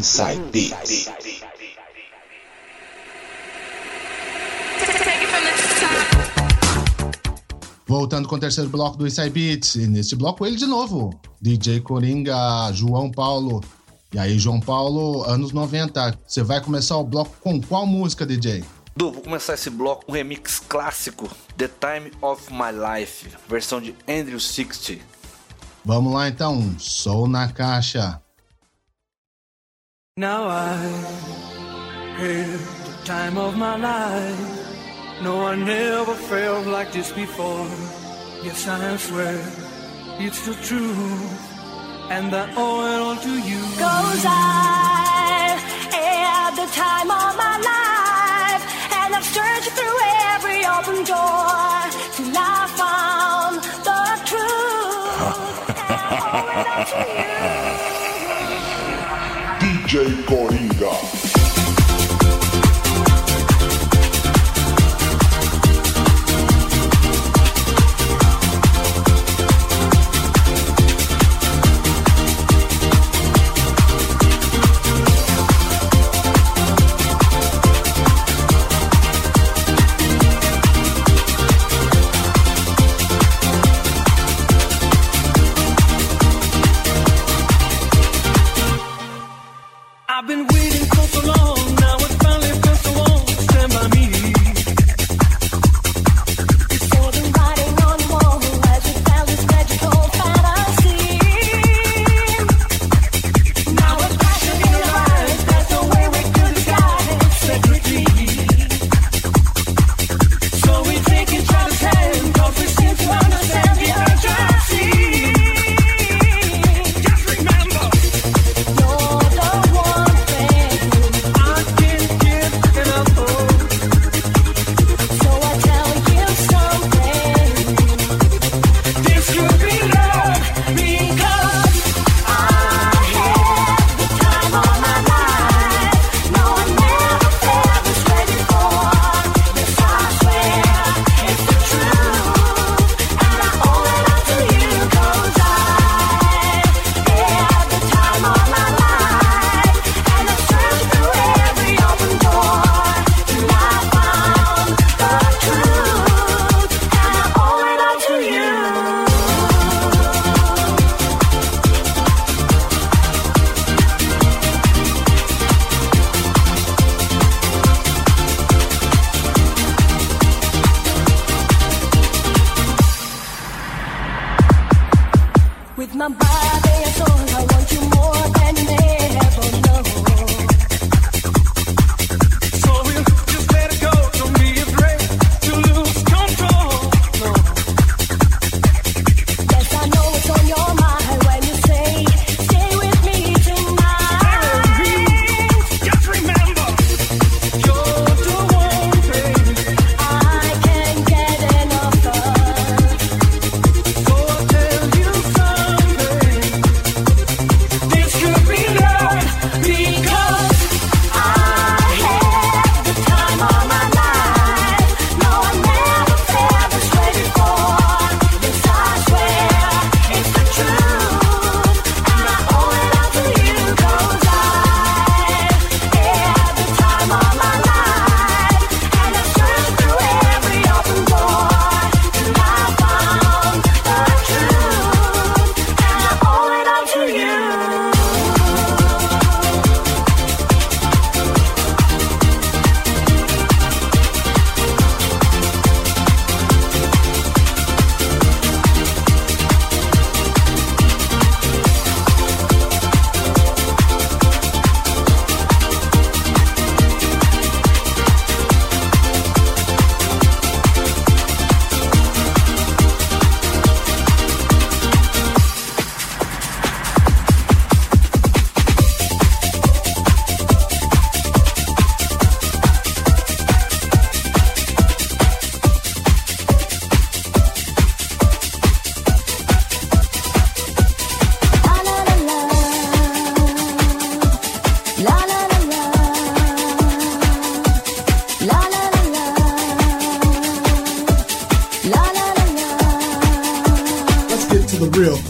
Inside Beats. Voltando com o terceiro bloco do Inside Beats, e nesse bloco ele de novo, DJ Coringa, João Paulo. E aí, João Paulo, anos 90, você vai começar o bloco com qual música, DJ? Du, vou começar esse bloco com um remix clássico, The Time of My Life, versão de Andrew Sixty. Vamos lá então, Sol na Caixa. Now I had the time of my life. No, I never felt like this before. Yes, I swear it's the truth, and I owe it all to you. Cause I had the time of my life, and I've searched through every open door till I found the truth. and I owe it all to you. Jay Coringa. my body.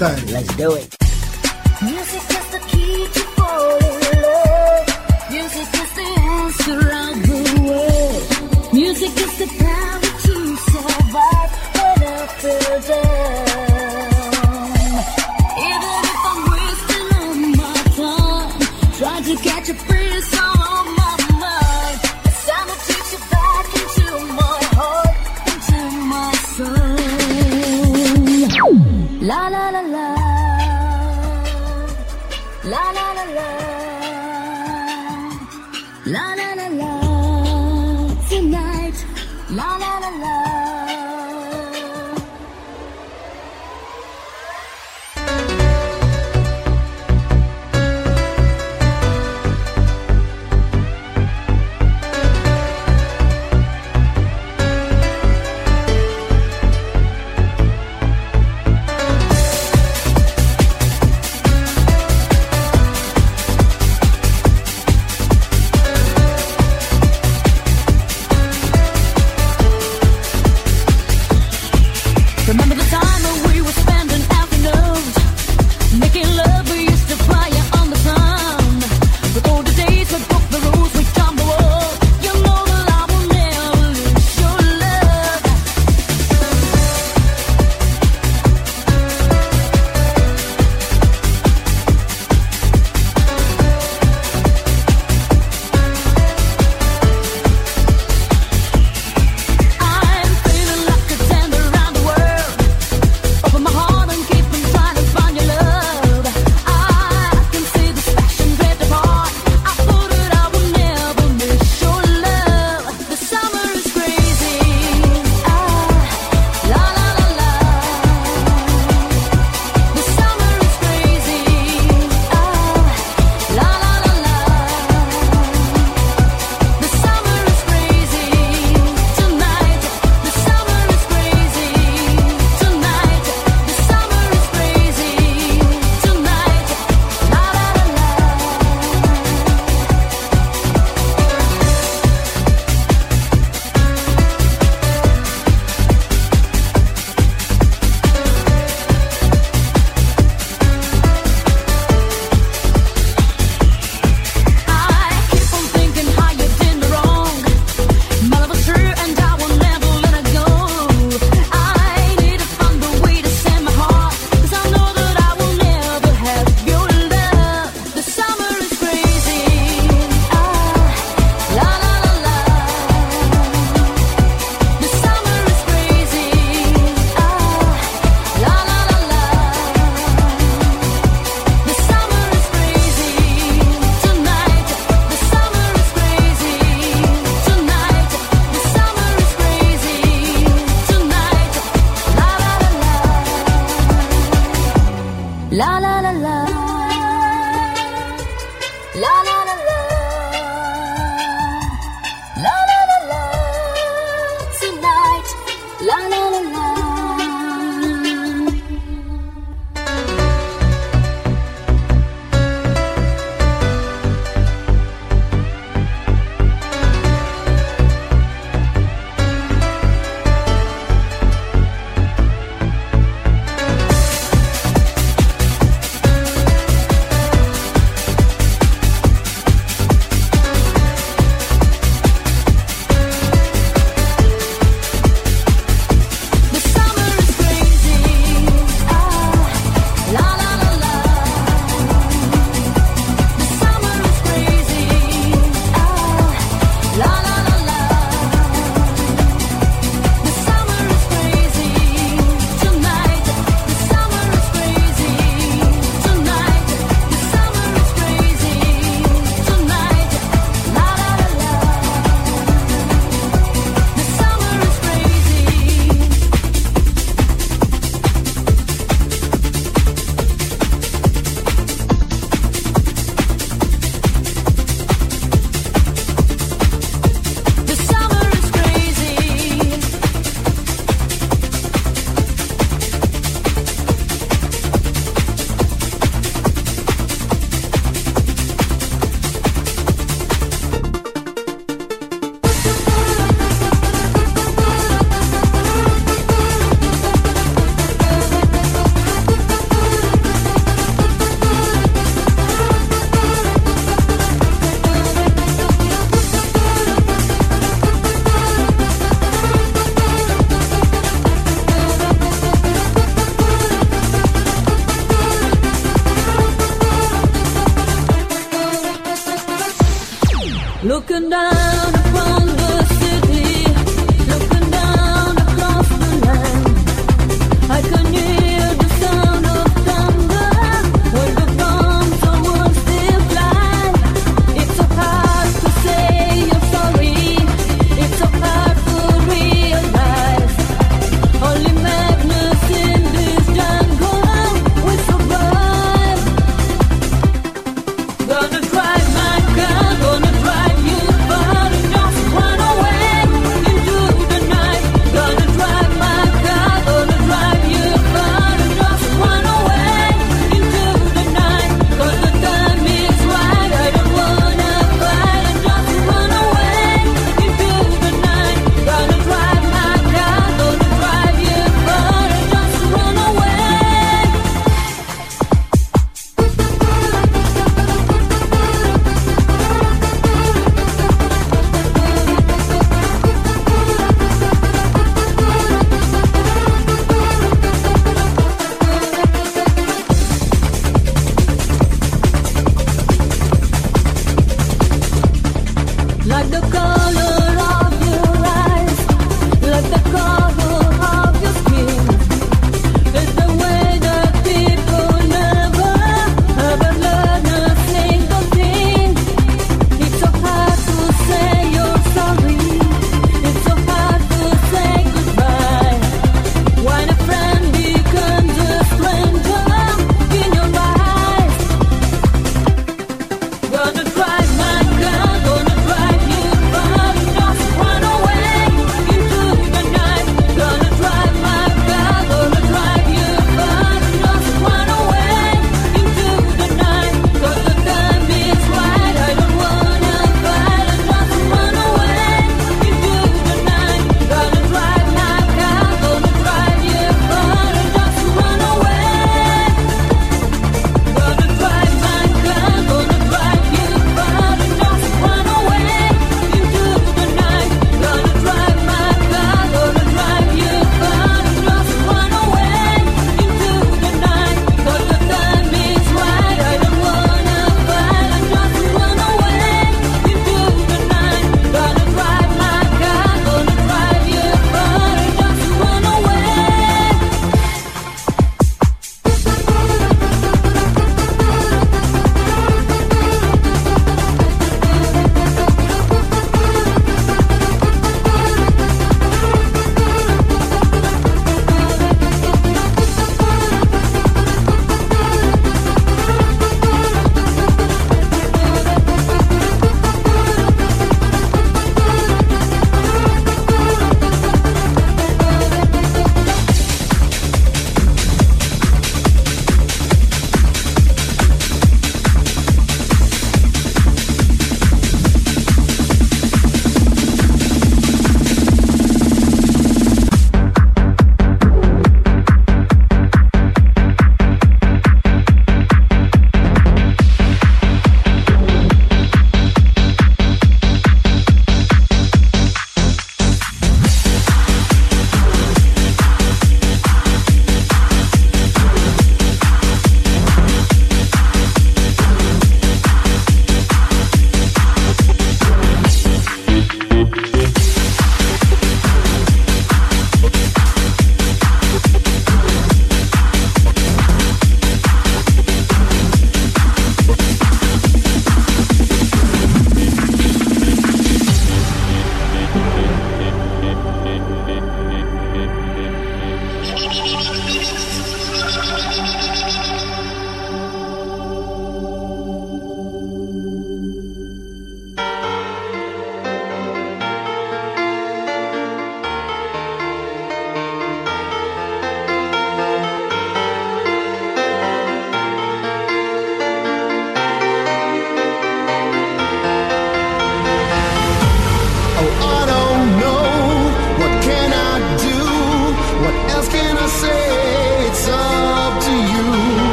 Let's do it.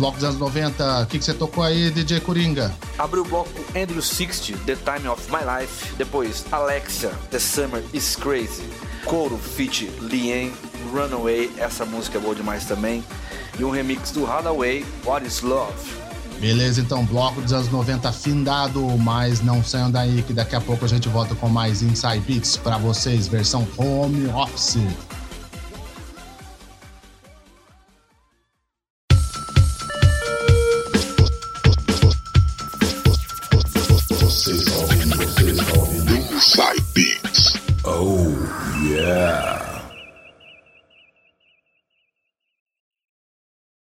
Bloco dos anos 90, o que, que você tocou aí, DJ Coringa? Abriu o bloco com Andrew 60, The Time of My Life. Depois, Alexia, The Summer is Crazy. Coro, Fit, Lien, Runaway, essa música é boa demais também. E um remix do Hadaway, What is Love. Beleza, então, bloco dos anos 90 findado, mas não saiam daí que daqui a pouco a gente volta com mais Inside Beats pra vocês, versão home office.